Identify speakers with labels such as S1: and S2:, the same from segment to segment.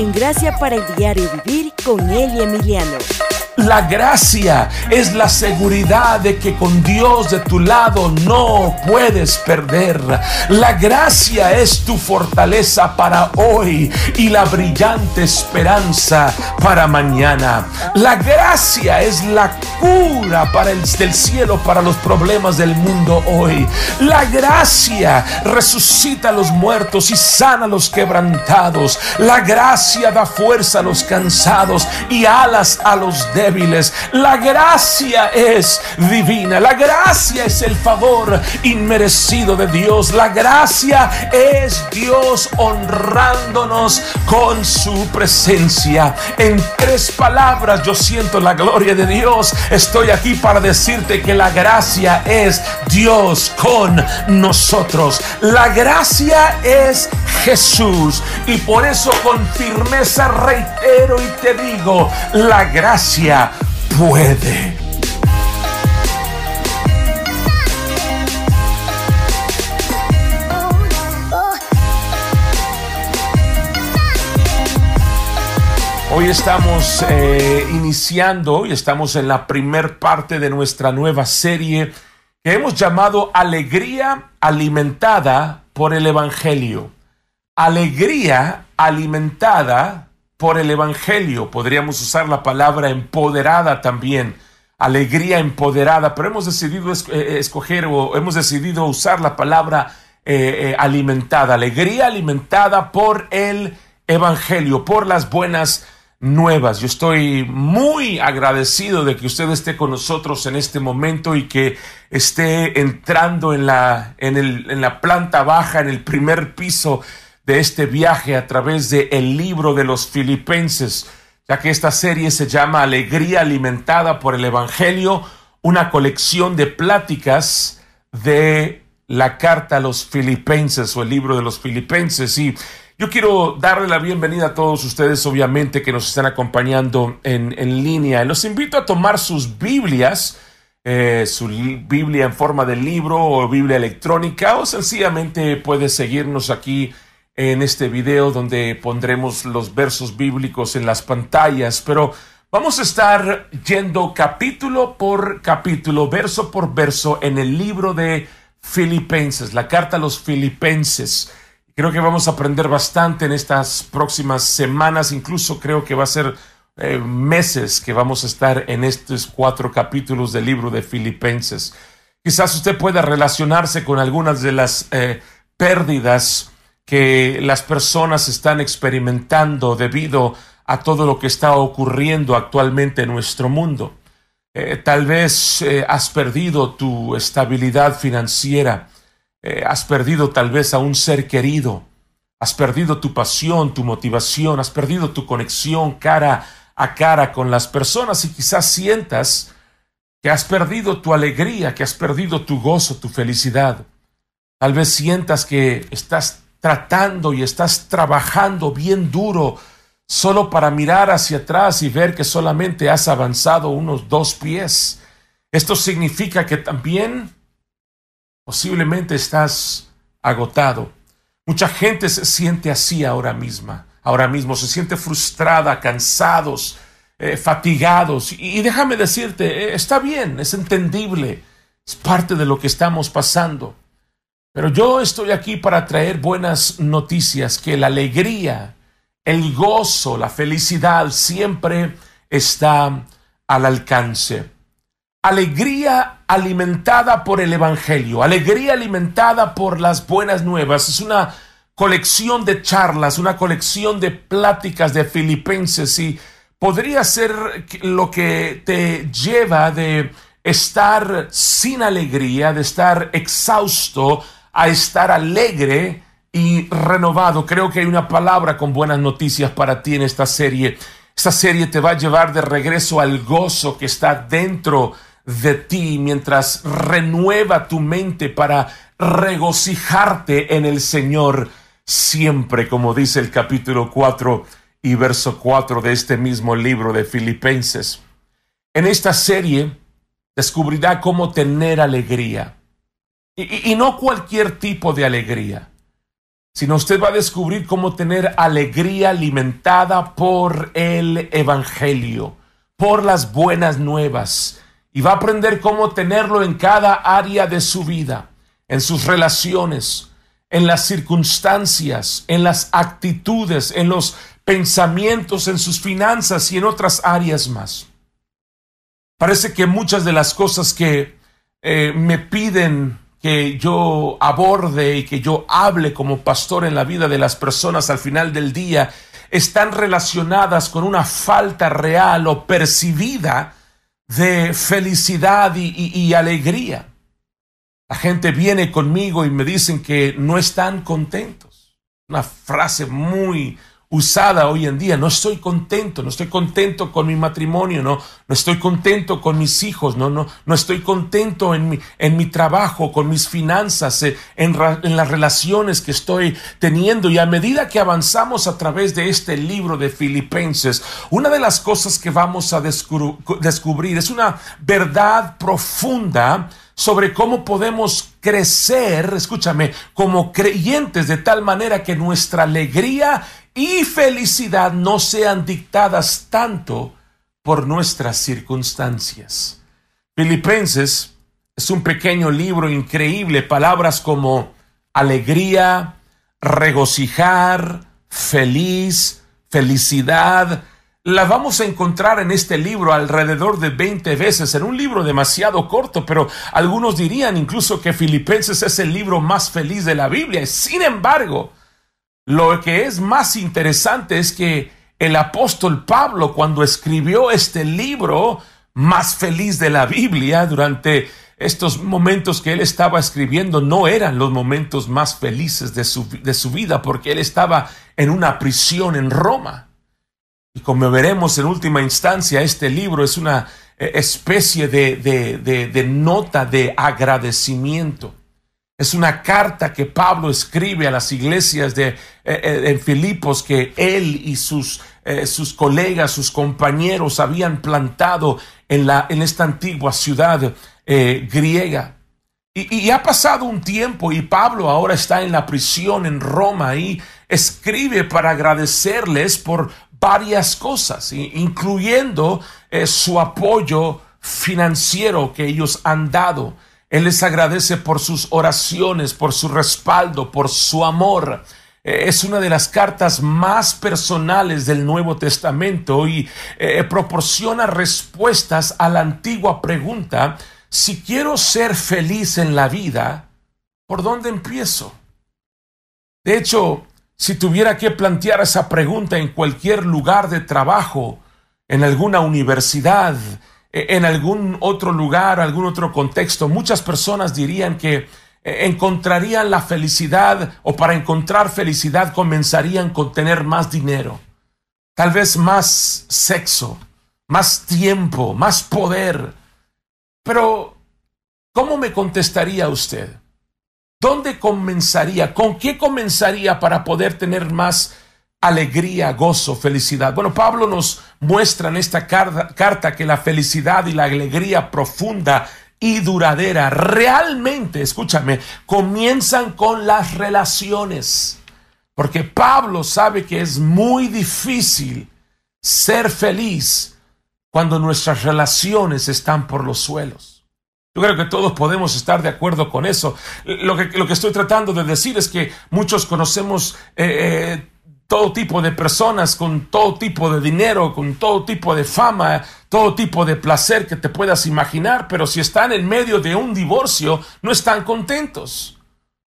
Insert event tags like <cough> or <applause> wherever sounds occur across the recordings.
S1: en Gracia para el Diario Vivir con Eli Emiliano.
S2: La gracia es la seguridad de que con Dios de tu lado no puedes perder. La gracia es tu fortaleza para hoy y la brillante esperanza para mañana. La gracia es la cura para el del cielo para los problemas del mundo hoy. La gracia resucita a los muertos y sana a los quebrantados. La gracia da fuerza a los cansados y alas a los débiles la gracia es divina. La gracia es el favor inmerecido de Dios. La gracia es Dios honrándonos con su presencia. En tres palabras yo siento la gloria de Dios. Estoy aquí para decirte que la gracia es Dios con nosotros. La gracia es Jesús. Y por eso con firmeza reitero y te digo, la gracia puede. Hoy estamos eh, iniciando y estamos en la primer parte de nuestra nueva serie que hemos llamado Alegría alimentada por el Evangelio. Alegría alimentada por el Evangelio. Podríamos usar la palabra empoderada también, alegría empoderada, pero hemos decidido eh, escoger o hemos decidido usar la palabra eh, eh, alimentada, alegría alimentada por el Evangelio, por las buenas nuevas. Yo estoy muy agradecido de que usted esté con nosotros en este momento y que esté entrando en la, en, el, en la planta baja, en el primer piso de este viaje a través del el libro de los filipenses, ya que esta serie se llama Alegría alimentada por el Evangelio, una colección de pláticas de la carta a los filipenses o el libro de los filipenses. Y yo quiero darle la bienvenida a todos ustedes, obviamente, que nos están acompañando en, en línea. Los invito a tomar sus Biblias. Eh, su Biblia en forma de libro o Biblia electrónica o sencillamente puede seguirnos aquí en este video donde pondremos los versos bíblicos en las pantallas, pero vamos a estar yendo capítulo por capítulo, verso por verso en el libro de Filipenses, la carta a los Filipenses. Creo que vamos a aprender bastante en estas próximas semanas, incluso creo que va a ser eh, meses que vamos a estar en estos cuatro capítulos del libro de Filipenses. Quizás usted pueda relacionarse con algunas de las eh, pérdidas que las personas están experimentando debido a todo lo que está ocurriendo actualmente en nuestro mundo. Eh, tal vez eh, has perdido tu estabilidad financiera, eh, has perdido tal vez a un ser querido, has perdido tu pasión, tu motivación, has perdido tu conexión cara a cara con las personas y quizás sientas que has perdido tu alegría, que has perdido tu gozo, tu felicidad. Tal vez sientas que estás tratando y estás trabajando bien duro solo para mirar hacia atrás y ver que solamente has avanzado unos dos pies. Esto significa que también posiblemente estás agotado. Mucha gente se siente así ahora misma, ahora mismo se siente frustrada, cansados, eh, fatigados. Y, déjame decirte, eh, está bien, es entendible, es parte de lo que estamos pasando. Pero yo estoy aquí para traer buenas noticias, que la alegría, el gozo, la felicidad siempre está al alcance. Alegría alimentada por el Evangelio, alegría alimentada por las buenas nuevas. Es una colección de charlas, una colección de pláticas de filipenses y podría ser lo que te lleva de estar sin alegría, de estar exhausto, a estar alegre y renovado. Creo que hay una palabra con buenas noticias para ti en esta serie. Esta serie te va a llevar de regreso al gozo que está dentro de ti mientras renueva tu mente para regocijarte en el Señor siempre, como dice el capítulo 4 y verso 4 de este mismo libro de Filipenses. En esta serie descubrirá cómo tener alegría y, no cualquier tipo de alegría. sino usted va a descubrir cómo tener alegría alimentada por el Evangelio, por las buenas nuevas, y va a aprender cómo tenerlo en cada área de su vida, en sus relaciones, en las circunstancias, en las actitudes, en los pensamientos, en sus finanzas y en otras áreas más. Parece que muchas de las cosas que eh, me piden que yo aborde y que yo hable como pastor en la vida de las personas al final del día están relacionadas con una falta real o percibida de felicidad y, alegría. La gente viene conmigo y me dicen que no están contentos. Una frase muy usada hoy en día. No estoy contento, no estoy contento con mi matrimonio, no, no estoy contento con mis hijos, no, no, no estoy contento en mi, en mi trabajo, con mis finanzas, eh, en, en las relaciones que estoy teniendo. Y a medida que avanzamos a través de este libro de Filipenses, una de las cosas que vamos a descubrir es una verdad profunda sobre cómo podemos crecer, escúchame, como creyentes de tal manera que nuestra alegría y felicidad no sean dictadas tanto por nuestras circunstancias. Filipenses es un pequeño libro increíble, palabras como alegría, regocijar, feliz, felicidad, la vamos a encontrar en este libro alrededor de 20 veces, en un libro demasiado corto, pero algunos dirían incluso que Filipenses es el libro más feliz de la Biblia. Sin embargo, lo que es más interesante es que el apóstol Pablo, cuando escribió este libro más feliz de la Biblia, durante estos momentos que él estaba escribiendo, no eran los momentos más felices de su, de su vida, porque él estaba en una prisión en Roma. Y como veremos en última instancia, este libro es una eh, especie de, de, de nota de agradecimiento. Es una carta que Pablo escribe a las iglesias de eh, eh, Filipos que él y sus, eh, sus colegas, sus compañeros habían plantado en, la, en esta antigua ciudad griega. Y, ha pasado un tiempo y Pablo ahora está en la prisión en Roma y escribe para agradecerles por varias cosas, incluyendo su apoyo financiero que ellos han dado. Él les agradece por sus oraciones, por su respaldo, por su amor. Eh, es una de las cartas más personales del Nuevo Testamento y eh, proporciona respuestas a la antigua pregunta, si quiero ser feliz en la vida, ¿por dónde empiezo? De hecho, si tuviera que plantear esa pregunta en cualquier lugar de trabajo, en alguna universidad, en algún otro lugar, algún otro contexto, muchas personas dirían que eh, encontrarían la felicidad o para encontrar felicidad comenzarían con tener más dinero, tal vez más sexo, más tiempo, más poder. Pero, ¿cómo me contestaría usted? ¿Dónde comenzaría? ¿Con qué comenzaría para poder tener más alegría, gozo, felicidad. Bueno, Pablo nos muestra en esta carta que la felicidad y la alegría profunda y duradera realmente, escúchame, comienzan con las relaciones. Porque Pablo sabe que es muy difícil ser feliz cuando nuestras relaciones están por los suelos. Yo creo que todos podemos estar de acuerdo con eso. Lo que, lo que estoy tratando de decir es que muchos conocemos eh, eh todo tipo de personas con todo tipo de dinero, con todo tipo de fama, todo tipo de placer que te puedas imaginar, pero si están en medio de un divorcio, no están contentos.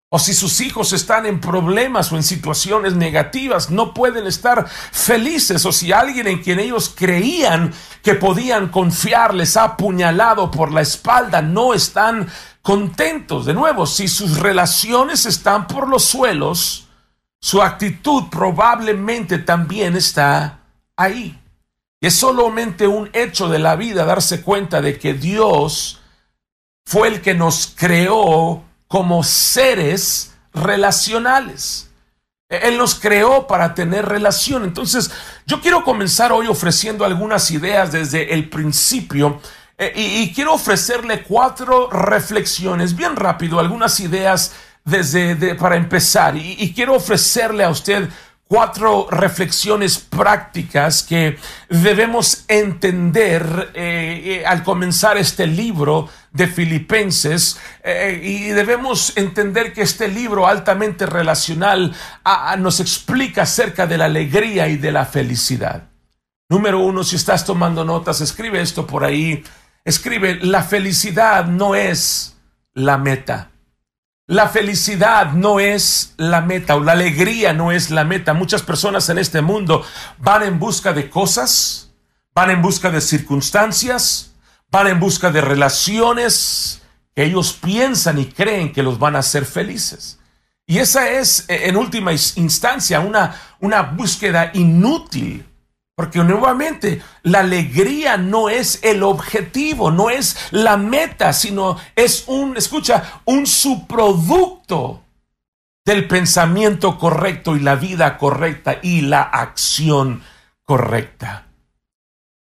S2: O si sus hijos están en problemas o en situaciones negativas, no pueden estar felices. O si alguien en quien ellos creían que podían confiar les ha apuñalado por la espalda, no están contentos. De nuevo, si sus relaciones están por los suelos, su actitud probablemente también está ahí. Es solamente un hecho de la vida darse cuenta de que Dios fue el que nos creó como seres relacionales. Él nos creó para tener relación. Entonces, yo quiero comenzar hoy ofreciendo algunas ideas desde el principio eh, y, quiero ofrecerle cuatro reflexiones bien rápido, algunas ideas desde para empezar y, quiero ofrecerle a usted cuatro reflexiones prácticas que debemos entender eh, eh, al comenzar este libro de Filipenses eh, y debemos entender que este libro altamente relacional nos explica acerca de la alegría y de la felicidad. Número uno, si estás tomando notas, escribe esto por ahí. Escribe, la felicidad no es la meta. La felicidad no es la meta o la alegría no es la meta. Muchas personas en este mundo van en busca de cosas, van en busca de circunstancias, van en busca de relaciones que ellos piensan y creen que los van a hacer felices. Y esa es, en última instancia, una, una búsqueda inútil. Porque nuevamente, la alegría no es el objetivo, no es la meta, sino es un, escucha, un subproducto del pensamiento correcto y la vida correcta y la acción correcta.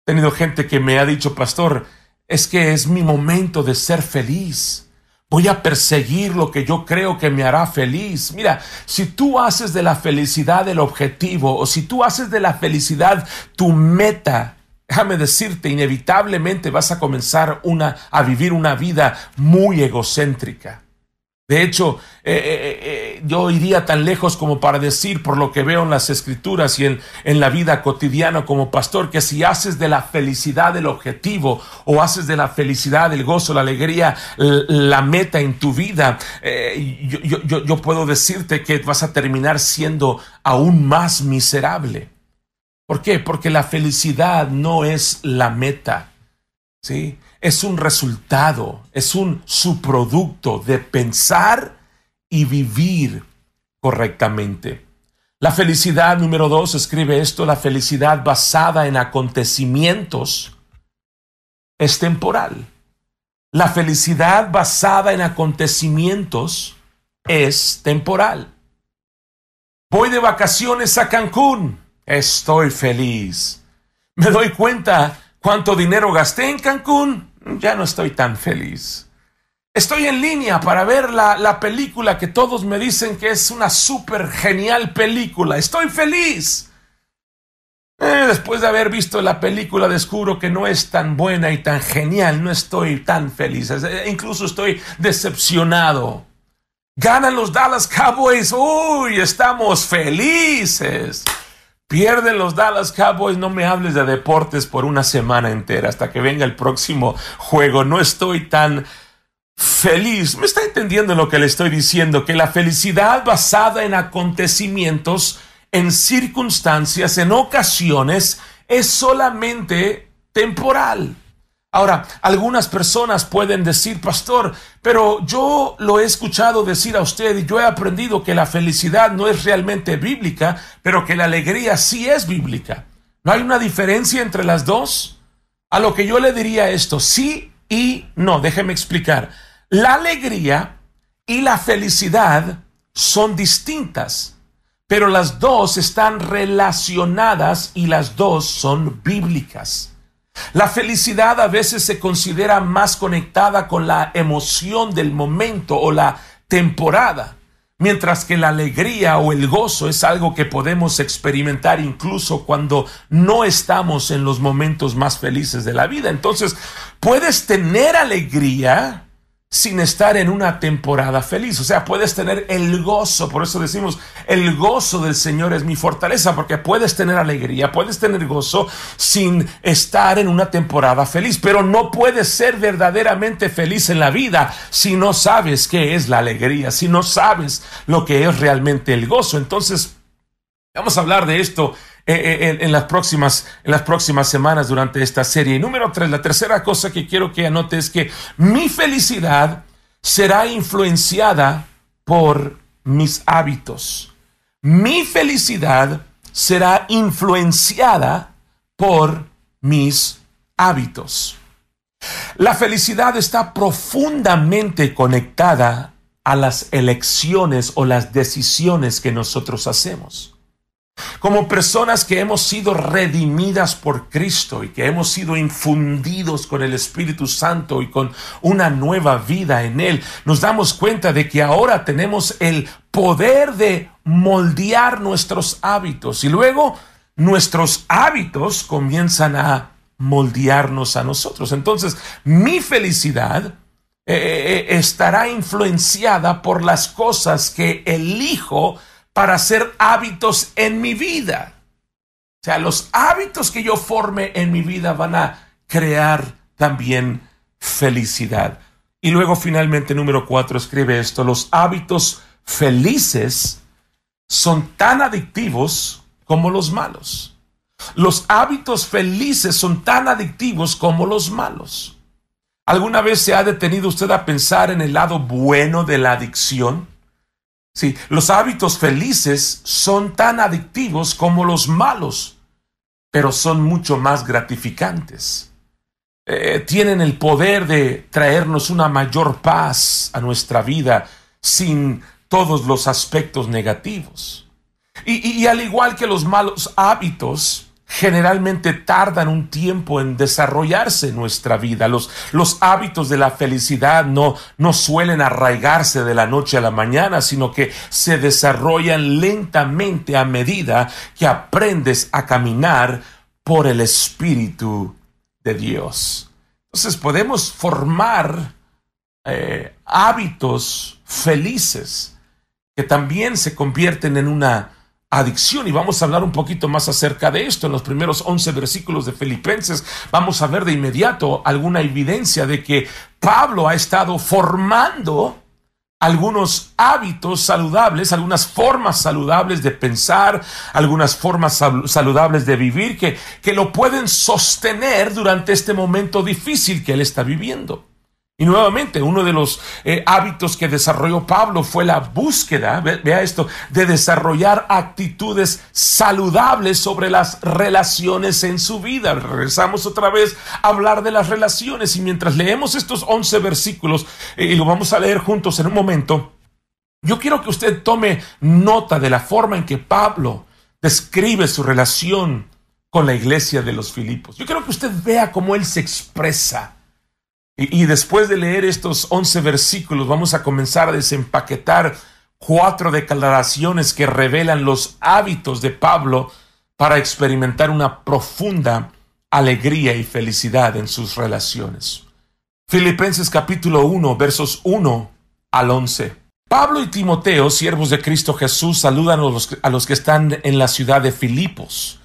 S2: He tenido gente que me ha dicho, pastor, es que es mi momento de ser feliz. Voy a perseguir lo que yo creo que me hará feliz. Mira, si tú haces de la felicidad el objetivo o si tú haces de la felicidad tu meta, déjame decirte, inevitablemente vas a comenzar una, a vivir una vida muy egocéntrica. De hecho, eh, eh, eh, yo iría tan lejos como para decir, por lo que veo en las escrituras y en, la vida cotidiana como pastor, que si haces de la felicidad el objetivo o haces de la felicidad, el gozo, la alegría, la meta en tu vida, yo, yo, yo puedo decirte que vas a terminar siendo aún más miserable. ¿Por qué? Porque la felicidad no es la meta. ¿sí? Es un resultado, es un subproducto de pensar y vivir correctamente. La felicidad número dos, escribe esto, la felicidad basada en acontecimientos es temporal. La felicidad basada en acontecimientos es temporal. Voy de vacaciones a Cancún. Estoy feliz. Me doy cuenta cuánto dinero gasté en Cancún ya no estoy tan feliz. Estoy en línea para ver la, película que todos me dicen que es una súper genial película. Estoy feliz. Eh, después de haber visto la película descubro que no es tan buena y tan genial. No estoy tan feliz. Eh, incluso estoy decepcionado. Ganan los Dallas Cowboys. Uy, estamos felices. Pierden los Dallas Cowboys, no me hables de deportes por una semana entera hasta que venga el próximo juego. No estoy tan feliz. ¿Me está entendiendo lo que le estoy diciendo? Que la felicidad basada en acontecimientos, en circunstancias, en ocasiones, es solamente temporal. Ahora, algunas personas pueden decir, pastor, pero yo lo he escuchado decir a usted y yo he aprendido que la felicidad no es realmente bíblica, pero que la alegría sí es bíblica. ¿No hay una diferencia entre las dos? A lo que yo le diría esto, sí y no, déjeme explicar. La alegría y la felicidad son distintas, pero las dos están relacionadas y las dos son bíblicas. La felicidad a veces se considera más conectada con la emoción del momento o la temporada, mientras que la alegría o el gozo es algo que podemos experimentar incluso cuando no estamos en los momentos más felices de la vida. Entonces, puedes tener alegría sin estar en una temporada feliz. O sea, puedes tener el gozo, por eso decimos, el gozo del Señor es mi fortaleza, porque puedes tener alegría, puedes tener gozo sin estar en una temporada feliz, pero no puedes ser verdaderamente feliz en la vida si no sabes qué es la alegría, si no sabes lo que es realmente el gozo. Entonces, vamos a hablar de esto eh, eh, en, las próximas, en las próximas semanas durante esta serie. Y número tres, la tercera cosa que quiero que anote es que mi felicidad será influenciada por mis hábitos. Mi felicidad será influenciada por mis hábitos. La felicidad está profundamente conectada a las elecciones o las decisiones que nosotros hacemos. Como personas que hemos sido redimidas por Cristo y que hemos sido infundidos con el Espíritu Santo y con una nueva vida en Él, nos damos cuenta de que ahora tenemos el poder de moldear nuestros hábitos y luego nuestros hábitos comienzan a moldearnos a nosotros. Entonces, mi felicidad eh, eh, estará influenciada por las cosas que elijo para hacer hábitos en mi vida. O sea, los hábitos que yo forme en mi vida van a crear también felicidad. Y luego finalmente número cuatro escribe esto, los hábitos felices son tan adictivos como los malos. Los hábitos felices son tan adictivos como los malos. ¿Alguna vez se ha detenido usted a pensar en el lado bueno de la adicción? Sí, los hábitos felices son tan adictivos como los malos, pero son mucho más gratificantes. Eh, tienen el poder de traernos una mayor paz a nuestra vida sin todos los aspectos negativos. y al igual que los malos hábitos, generalmente tardan un tiempo en desarrollarse en nuestra vida. Los, los hábitos de la felicidad no, no suelen arraigarse de la noche a la mañana, sino que se desarrollan lentamente a medida que aprendes a caminar por el Espíritu de Dios. Entonces podemos formar eh, hábitos felices que también se convierten en una adicción. Y vamos a hablar un poquito más acerca de esto. En los primeros 11 versículos de Filipenses vamos a ver de inmediato alguna evidencia de que Pablo ha estado formando algunos hábitos saludables, algunas formas saludables de pensar, algunas formas saludables de vivir que, que lo pueden sostener durante este momento difícil que él está viviendo. Y nuevamente, uno de los eh, hábitos que desarrolló Pablo fue la búsqueda, vea esto, de desarrollar actitudes saludables sobre las relaciones en su vida. Regresamos otra vez a hablar de las relaciones y mientras leemos estos 11 versículos, eh, y lo vamos a leer juntos en un momento, yo quiero que usted tome nota de la forma en que Pablo describe su relación con la iglesia de los Filipos. Yo quiero que usted vea cómo él se expresa y, después de leer estos 11 versículos, vamos a comenzar a desempaquetar cuatro declaraciones que revelan los hábitos de Pablo para experimentar una profunda alegría y felicidad en sus relaciones. Filipenses capítulo 1, versos 1 al 11. Pablo y Timoteo, siervos de Cristo Jesús, saludan a los, a los que están en la ciudad de Filipos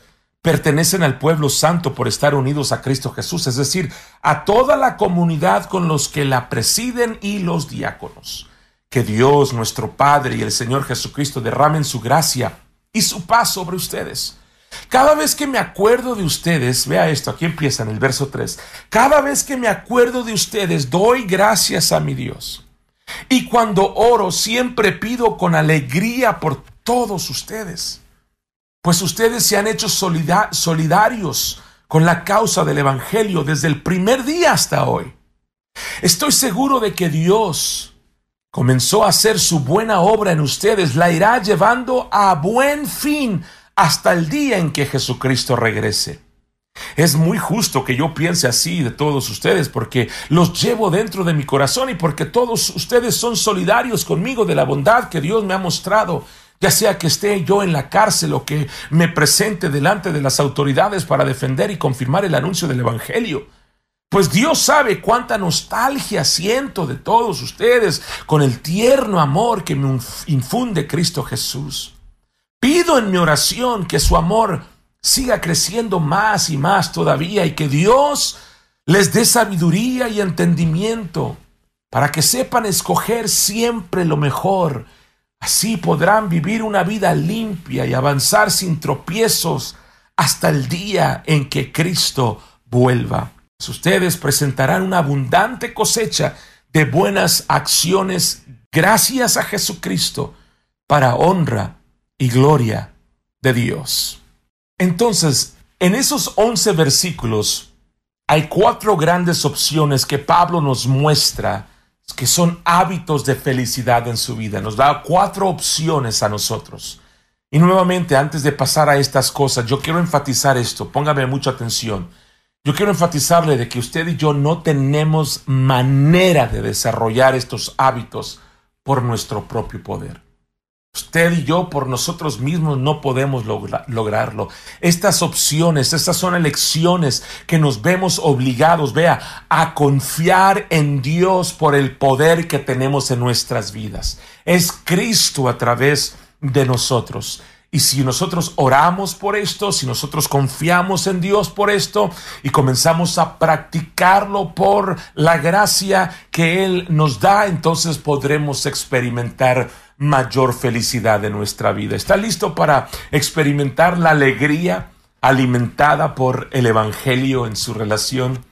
S2: pertenecen al pueblo santo por estar unidos a Cristo Jesús, es decir, a toda la comunidad con los que la presiden y los diáconos. Que Dios, nuestro Padre y el Señor Jesucristo derramen su gracia y su paz sobre ustedes. Cada vez que me acuerdo de ustedes, vea esto, aquí empieza en el verso 3, cada vez que me acuerdo de ustedes, doy gracias a mi Dios. Y cuando oro, siempre pido con alegría por todos ustedes pues ustedes se han hecho solidarios con la causa del Evangelio desde el primer día hasta hoy. Estoy seguro de que Dios comenzó a hacer su buena obra en ustedes, la irá llevando a buen fin hasta el día en que Jesucristo regrese. Es muy justo que yo piense así de todos ustedes porque los llevo dentro de mi corazón y porque todos ustedes son solidarios conmigo de la bondad que Dios me ha mostrado ya sea que esté yo en la cárcel o que me presente delante de las autoridades para defender y confirmar el anuncio del Evangelio. Pues Dios sabe cuánta nostalgia siento de todos ustedes con el tierno amor que me infunde Cristo Jesús. Pido en mi oración que su amor siga creciendo más y más todavía y que Dios les dé sabiduría y entendimiento para que sepan escoger siempre lo mejor Así podrán vivir una vida limpia y avanzar sin tropiezos hasta el día en que Cristo vuelva. Ustedes presentarán una abundante cosecha de buenas acciones gracias a Jesucristo para honra y gloria de Dios. Entonces, en esos once versículos hay cuatro grandes opciones que Pablo nos muestra que son hábitos de felicidad en su vida. Nos da cuatro opciones a nosotros. Y nuevamente, antes de pasar a estas cosas, yo quiero enfatizar esto, póngame mucha atención. Yo quiero enfatizarle de que usted y yo no tenemos manera de desarrollar estos hábitos por nuestro propio poder. Usted y yo por nosotros mismos no podemos lograrlo. Estas opciones, estas son elecciones que nos vemos obligados, vea, a confiar en Dios por el poder que tenemos en nuestras vidas. Es Cristo a través de nosotros. Y si nosotros oramos por esto, si nosotros confiamos en Dios por esto y comenzamos a practicarlo por la gracia que Él nos da, entonces podremos experimentar mayor felicidad en nuestra vida. ¿Está listo para experimentar la alegría alimentada por el Evangelio en su relación?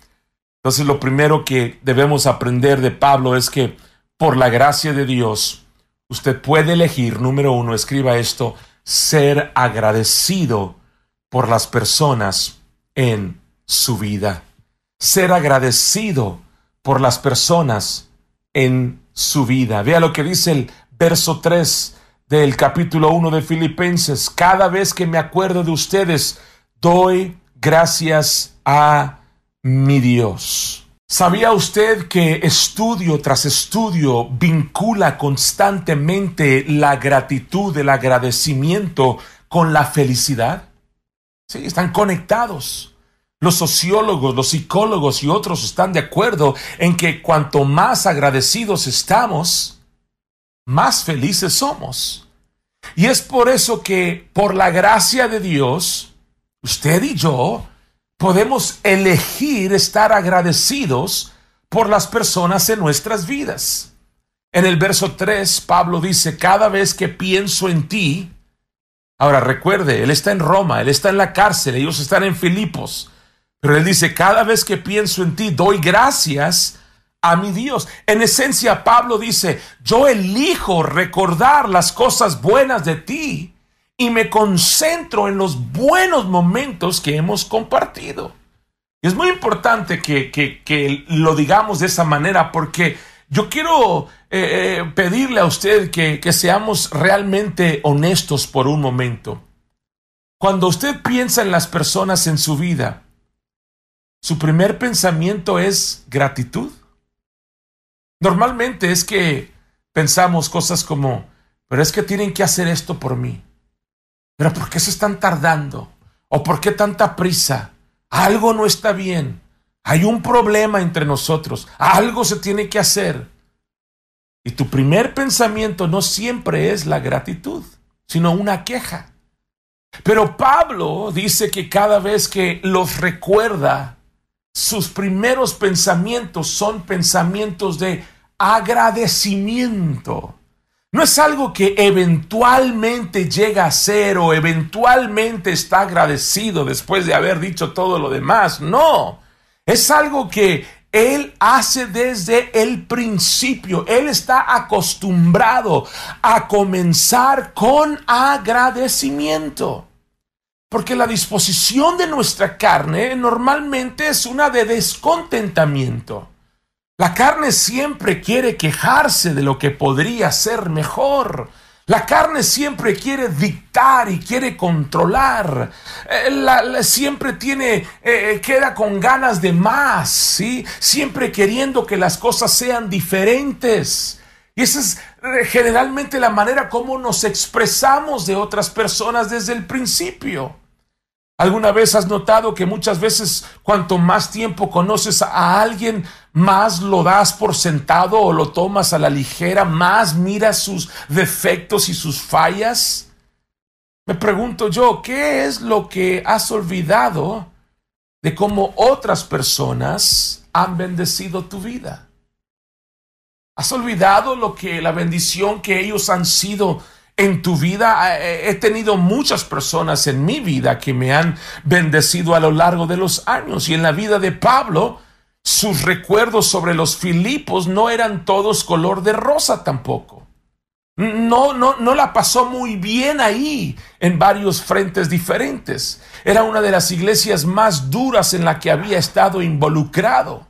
S2: Entonces lo primero que debemos aprender de Pablo es que por la gracia de Dios, usted puede elegir, número uno, escriba esto, ser agradecido por las personas en su vida. Ser agradecido por las personas en su vida. Vea lo que dice el verso 3 del capítulo 1 de Filipenses. Cada vez que me acuerdo de ustedes, doy gracias a mi Dios. ¿Sabía usted que estudio tras estudio vincula constantemente la gratitud, el agradecimiento con la felicidad? Sí, están conectados. Los sociólogos, los psicólogos y otros están de acuerdo en que cuanto más agradecidos estamos, más felices somos. Y es por eso que, por la gracia de Dios, usted y yo podemos elegir estar agradecidos por las personas en nuestras vidas. En el verso 3, Pablo dice, cada vez que pienso en ti, ahora recuerde, él está en Roma, él está en la cárcel, ellos están en Filipos, pero él dice, cada vez que pienso en ti, doy gracias a mi Dios. En esencia, Pablo dice, yo elijo recordar las cosas buenas de ti y me concentro en los buenos momentos que hemos compartido. Es muy importante que, lo digamos de esa manera porque yo quiero eh, eh, pedirle a usted que seamos realmente honestos por un momento. Cuando usted piensa en las personas en su vida, su primer pensamiento es gratitud. Normalmente es que pensamos cosas como, pero es que tienen que hacer esto por mí. Pero ¿por qué se están tardando? ¿O por qué tanta prisa? Algo no está bien. Hay un problema entre nosotros. Algo se tiene que hacer. Y tu primer pensamiento no siempre es la gratitud, sino una queja. Pero Pablo dice que cada vez que los recuerda, sus primeros pensamientos son pensamientos de agradecimiento. No es algo que eventualmente llega a ser o eventualmente está agradecido después de haber dicho todo lo demás. No, es algo que él hace desde el principio. Él está acostumbrado a comenzar con agradecimiento. Porque la disposición de nuestra carne normalmente es una de descontentamiento. La carne siempre quiere quejarse de lo que podría ser mejor. La carne siempre quiere dictar y quiere controlar. Eh, siempre tiene, eh, eh, queda con ganas de más, ¿sí? Siempre queriendo que las cosas sean diferentes. Y esa es generalmente la manera como nos expresamos de otras personas desde el principio. ¿Alguna vez has notado que muchas veces cuanto más tiempo conoces a alguien, más lo das por sentado o lo tomas a la ligera, más miras sus defectos y sus fallas? Me pregunto yo, ¿qué es lo que has olvidado de cómo otras personas han bendecido tu vida? ¿Has olvidado lo que la bendición que ellos han sido en tu vida he tenido muchas personas en mi vida que me han bendecido a lo largo de los años y en la vida de Pablo sus recuerdos sobre los Filipos no eran todos color de rosa tampoco. No, no, no la pasó muy bien ahí en varios frentes diferentes. Era una de las iglesias más duras en la que había estado involucrado.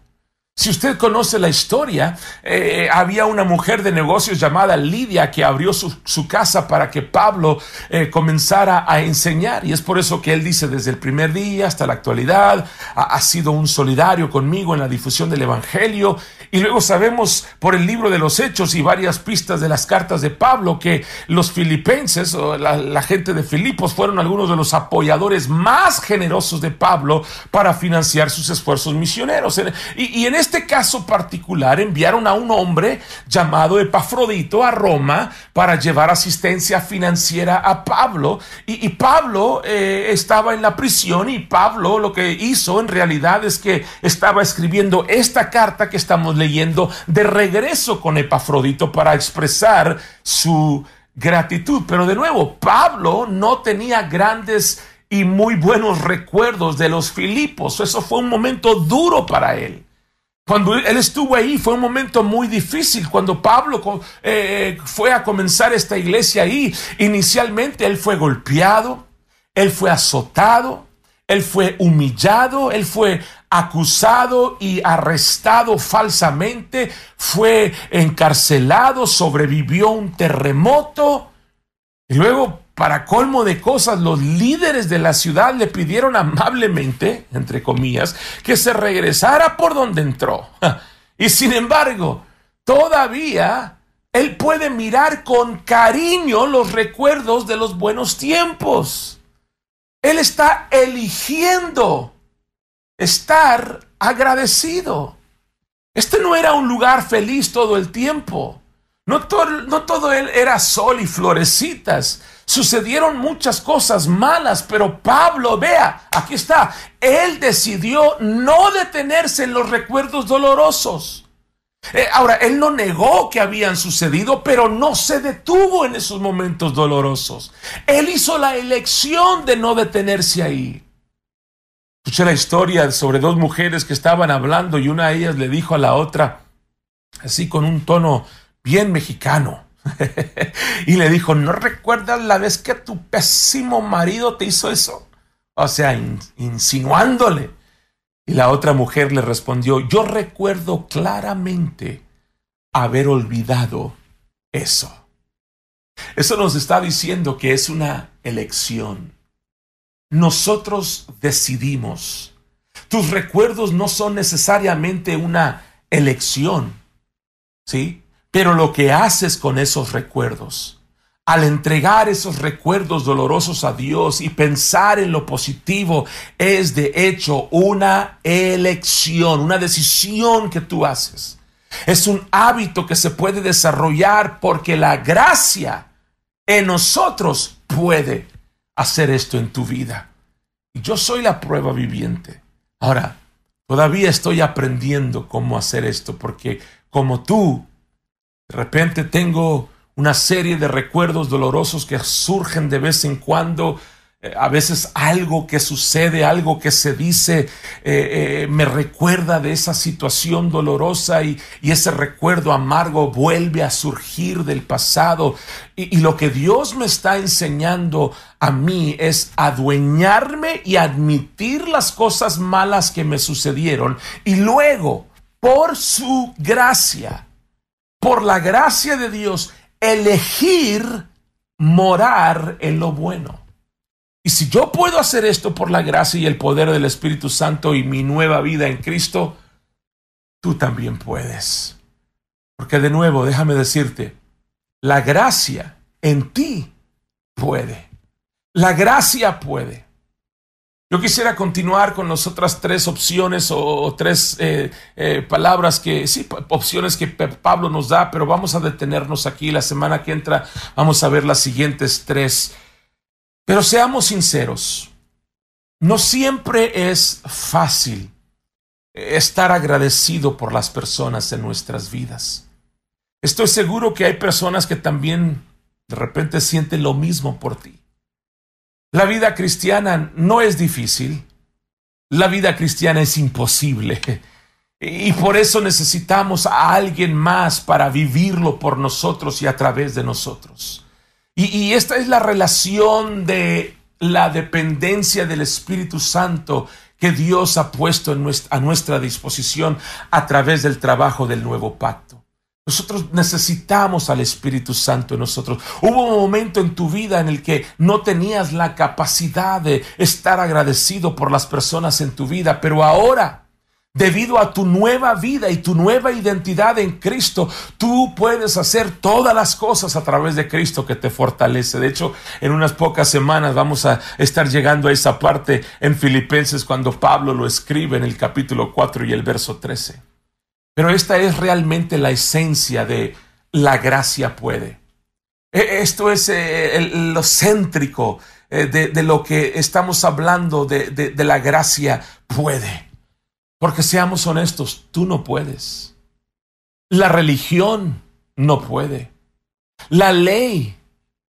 S2: Si usted conoce la historia, eh, había una mujer de negocios llamada Lidia que abrió su, casa para que Pablo eh, comenzara a enseñar. Y es por eso que él dice desde el primer día hasta la actualidad, ha, sido un solidario conmigo en la difusión del Evangelio. Y luego sabemos por el libro de los Hechos y varias pistas de las cartas de Pablo que los filipenses o la, gente de Filipos fueron algunos de los apoyadores más generosos de Pablo para financiar sus esfuerzos misioneros. Y, y en este caso particular enviaron a un hombre llamado Epafrodito a Roma para llevar asistencia financiera a Pablo. Y, Pablo eh, estaba en la prisión y Pablo lo que hizo en realidad es que estaba escribiendo esta carta que estamos leyendo de regreso con Epafrodito para expresar su gratitud. Pero de nuevo, Pablo no tenía grandes y muy buenos recuerdos de los Filipos. Eso fue un momento duro para él. Cuando él estuvo ahí fue un momento muy difícil. Cuando Pablo eh, fue a comenzar esta iglesia ahí, inicialmente él fue golpeado, él fue azotado, él fue humillado, él fue acusado y arrestado falsamente, fue encarcelado, sobrevivió un terremoto. Y luego para colmo de cosas, los líderes de la ciudad le pidieron amablemente, entre comillas, que se regresara por donde entró. <laughs> Y sin embargo, todavía él puede mirar con cariño los recuerdos de los buenos tiempos. Él está eligiendo estar agradecido. Este no era un lugar feliz todo el tiempo. No no todo él era sol y florecitas. Sucedieron muchas cosas malas, pero Pablo, vea, aquí está, él decidió no detenerse en los recuerdos dolorosos. Eh, ahora, él no negó que habían sucedido, pero no se detuvo en esos momentos dolorosos. Él hizo la elección de no detenerse ahí. Escuché la historia sobre dos mujeres que estaban hablando y una de ellas le dijo a la otra, así con un tono bien mexicano. <laughs> y le dijo, ¿no recuerdas la vez que tu pésimo marido te hizo eso? O sea, insinuándole. Y la otra mujer le respondió, yo recuerdo claramente haber olvidado eso. Eso nos está diciendo que es una elección. Nosotros decidimos. Tus recuerdos no son necesariamente una elección. ¿Sí? Pero lo que haces con esos recuerdos, al entregar esos recuerdos dolorosos a Dios y pensar en lo positivo, es de hecho una elección, una decisión que tú haces. Es un hábito que se puede desarrollar porque la gracia en nosotros puede hacer esto en tu vida. Yo soy la prueba viviente. Ahora, todavía estoy aprendiendo cómo hacer esto porque como tú, de repente tengo una serie de recuerdos dolorosos que surgen de vez en cuando. Eh, a veces algo que sucede, algo que se dice, eh, eh, me recuerda de esa situación dolorosa y, ese recuerdo amargo vuelve a surgir del pasado. y lo que Dios me está enseñando a mí es adueñarme y admitir las cosas malas que me sucedieron y luego, por su gracia, por la gracia de Dios, elegir morar en lo bueno. Y si yo puedo hacer esto por la gracia y el poder del Espíritu Santo y mi nueva vida en Cristo, tú también puedes. Porque de nuevo, déjame decirte, la gracia en ti puede. La gracia puede. Yo quisiera continuar con las otras tres opciones o, tres eh, eh, palabras que, sí, opciones que Pablo nos da, pero vamos a detenernos aquí. La semana que entra vamos a ver las siguientes tres. Pero seamos sinceros, no siempre es fácil estar agradecido por las personas en nuestras vidas. Estoy seguro que hay personas que también de repente sienten lo mismo por ti. La vida cristiana no es difícil, la vida cristiana es imposible. Y por eso necesitamos a alguien más para vivirlo por nosotros y a través de nosotros. Y, esta es la relación de la dependencia del Espíritu Santo que Dios ha puesto a nuestra disposición a través del trabajo del nuevo pacto. Nosotros necesitamos al Espíritu Santo en nosotros. Hubo un momento en tu vida en el que no tenías la capacidad de estar agradecido por las personas en tu vida, pero ahora Debido a tu nueva vida y tu nueva identidad en Cristo, tú puedes hacer todas las cosas a través de Cristo que te fortalece. De hecho, en unas pocas semanas vamos a estar llegando a esa parte en Filipenses cuando Pablo lo escribe en el capítulo 4 y el verso 13. Pero esta es realmente la esencia de la gracia puede. E, esto es eh, lo céntrico eh, de, lo que estamos hablando de la gracia puede. Porque seamos honestos, tú no puedes. La religión no puede. La ley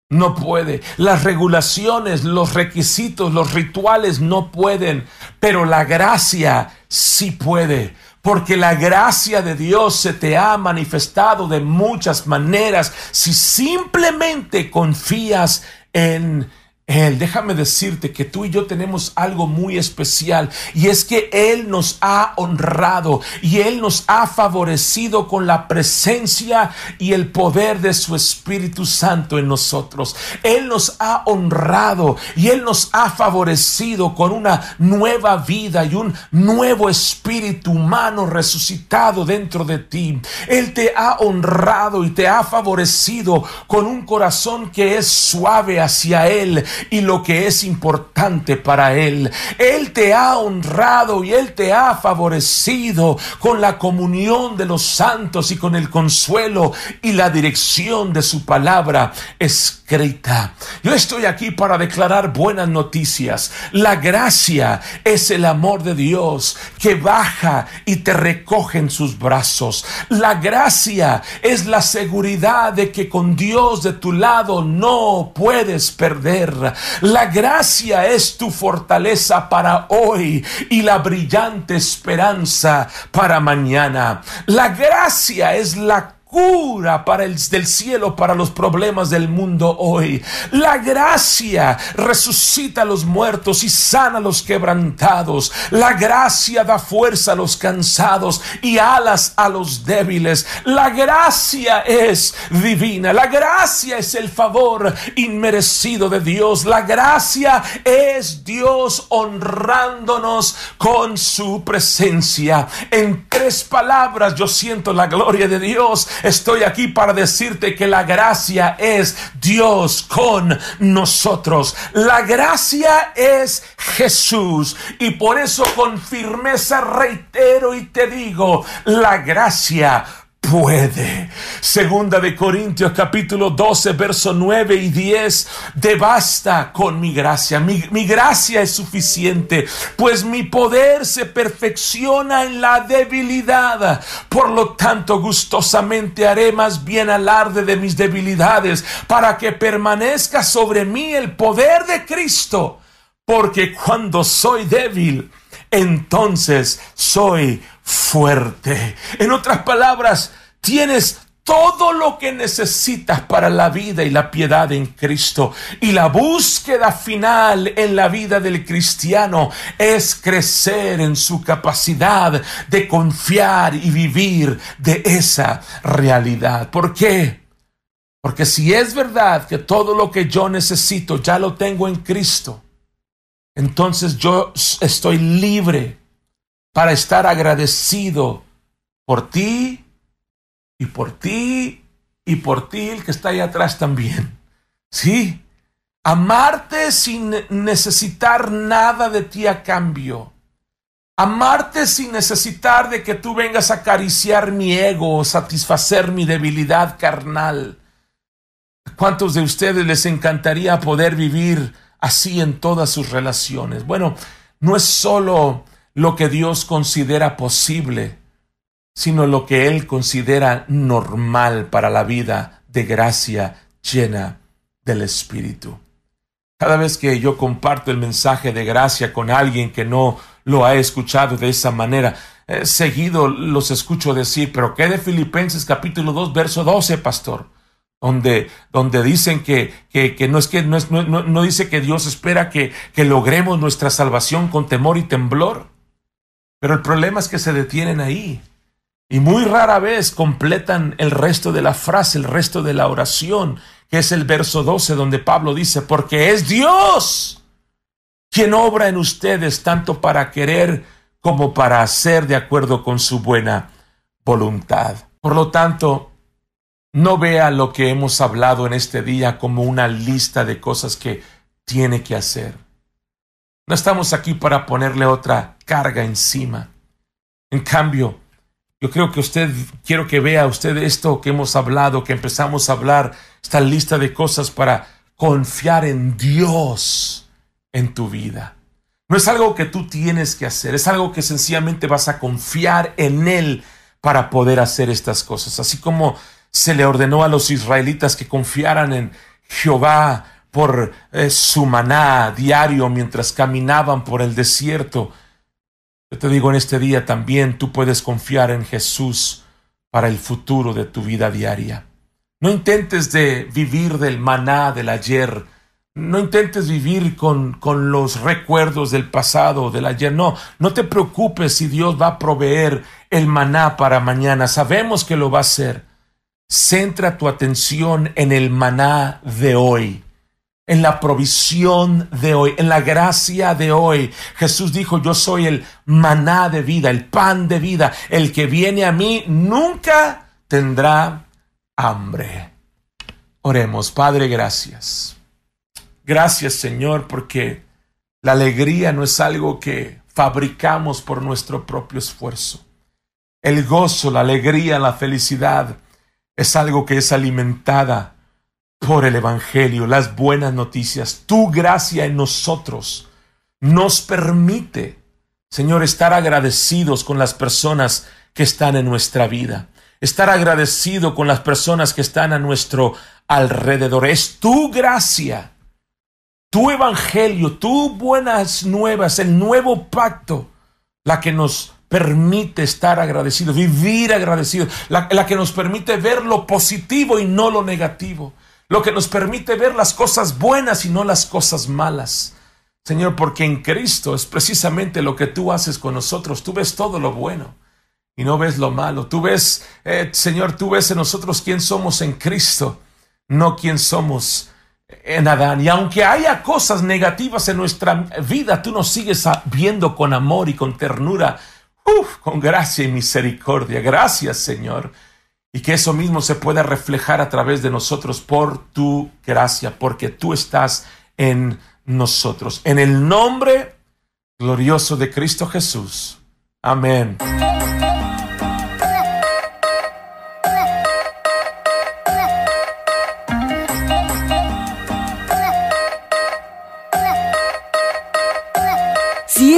S2: no puede. Las regulaciones, los requisitos, los rituales no pueden. Pero la gracia sí puede. Porque la gracia de Dios se te ha manifestado de muchas maneras. Si simplemente confías en él, déjame decirte que tú y yo tenemos algo muy especial y es que Él nos ha honrado y Él nos ha favorecido con la presencia y el poder de su Espíritu Santo en nosotros. Él nos ha honrado y Él nos ha favorecido con una nueva vida y un nuevo espíritu humano resucitado dentro de ti. Él te ha honrado y te ha favorecido con un corazón que es suave hacia Él y lo que es importante para Él. Él te ha honrado y Él te ha favorecido con la comunión de los santos y con el consuelo y la dirección de su palabra escrita. Yo estoy aquí para declarar buenas noticias. La gracia es el amor de Dios que baja y te recoge en sus brazos. La gracia es la seguridad de que con Dios de tu lado no puedes perder. La gracia es tu fortaleza para hoy y la brillante esperanza para mañana. La gracia es la cura para el del cielo para los problemas del mundo hoy. La gracia resucita a los muertos y sana a los quebrantados. La gracia da fuerza a los cansados y alas a los débiles. La gracia es divina. La gracia es el favor inmerecido de Dios. La gracia es Dios honrándonos con su presencia. En tres palabras yo siento la gloria de Dios Estoy aquí para decirte que la gracia es Dios con nosotros. La gracia es Jesús. Y por eso con firmeza reitero y te digo, la gracia puede. Segunda de Corintios capítulo 12, verso 9 y 10. De basta con mi gracia. Mi, mi, gracia es suficiente, pues mi poder se perfecciona en la debilidad. Por lo tanto, gustosamente haré más bien alarde de mis debilidades, para que permanezca sobre mí el poder de Cristo. Porque cuando soy débil, entonces soy fuerte. En otras palabras, tienes todo lo que necesitas para la vida y la piedad en Cristo. Y la búsqueda final en la vida del cristiano es crecer en su capacidad de confiar y vivir de esa realidad. ¿Por qué? Porque si es verdad que todo lo que yo necesito ya lo tengo en Cristo, entonces yo estoy libre para estar agradecido por ti y por ti y por ti el que está ahí atrás también. Sí, amarte sin necesitar nada de ti a cambio. Amarte sin necesitar de que tú vengas a acariciar mi ego o satisfacer mi debilidad carnal. ¿Cuántos de ustedes les encantaría poder vivir así en todas sus relaciones? Bueno, no es solo lo que Dios considera posible, sino lo que Él considera normal para la vida de gracia llena del Espíritu. Cada vez que yo comparto el mensaje de gracia con alguien que no lo ha escuchado de esa manera, eh, seguido los escucho decir, pero ¿qué de Filipenses capítulo 2, verso 12, pastor? donde, donde dicen que, que, no es que no, es, no, no, dice que Dios espera que, que logremos nuestra salvación con temor y temblor. Pero el problema es que se detienen ahí. Y muy rara vez completan el resto de la frase, el resto de la oración, que es el verso 12 donde Pablo dice, porque es Dios quien obra en ustedes tanto para querer como para hacer de acuerdo con su buena voluntad. Por lo tanto, no vea lo que hemos hablado en este día como una lista de cosas que tiene que hacer. No estamos aquí para ponerle otra carga encima. En cambio, yo creo que usted, quiero que vea usted esto que hemos hablado, que empezamos a hablar, esta lista de cosas para confiar en Dios en tu vida. No es algo que tú tienes que hacer, es algo que sencillamente vas a confiar en Él para poder hacer estas cosas. Así como se le ordenó a los israelitas que confiaran en Jehová por eh, su maná diario mientras caminaban por el desierto. Yo te digo en este día también tú puedes confiar en Jesús para el futuro de tu vida diaria. No intentes de vivir del maná del ayer. No intentes vivir con, con los recuerdos del pasado, del ayer. No, no te preocupes si Dios va a proveer el maná para mañana. Sabemos que lo va a hacer. Centra tu atención en el maná de hoy en la provisión de hoy, en la gracia de hoy. Jesús dijo, yo soy el maná de vida, el pan de vida. El que viene a mí nunca tendrá hambre. Oremos, Padre, gracias. Gracias, Señor, porque la alegría no es algo que fabricamos por nuestro propio esfuerzo. El gozo, la alegría, la felicidad es algo que es alimentada por el Evangelio, las buenas noticias. Tu gracia en nosotros nos permite, Señor, estar agradecidos con las personas que están en nuestra vida, estar agradecido con las personas que están a nuestro alrededor. Es tu gracia, tu Evangelio, tu buenas nuevas, el nuevo pacto, la que nos permite estar agradecidos, vivir agradecidos, la, la que nos permite ver lo positivo y no lo negativo lo que nos permite ver las cosas buenas y no las cosas malas. Señor, porque en Cristo es precisamente lo que tú haces con nosotros. Tú ves todo lo bueno y no ves lo malo. Tú ves, eh, Señor, tú ves en nosotros quién somos en Cristo, no quién somos en Adán. Y aunque haya cosas negativas en nuestra vida, tú nos sigues viendo con amor y con ternura, con gracia y misericordia. Gracias, Señor y que eso mismo se pueda reflejar a través de nosotros por tu gracia, porque tú estás en nosotros. En el nombre glorioso de Cristo Jesús. Amén.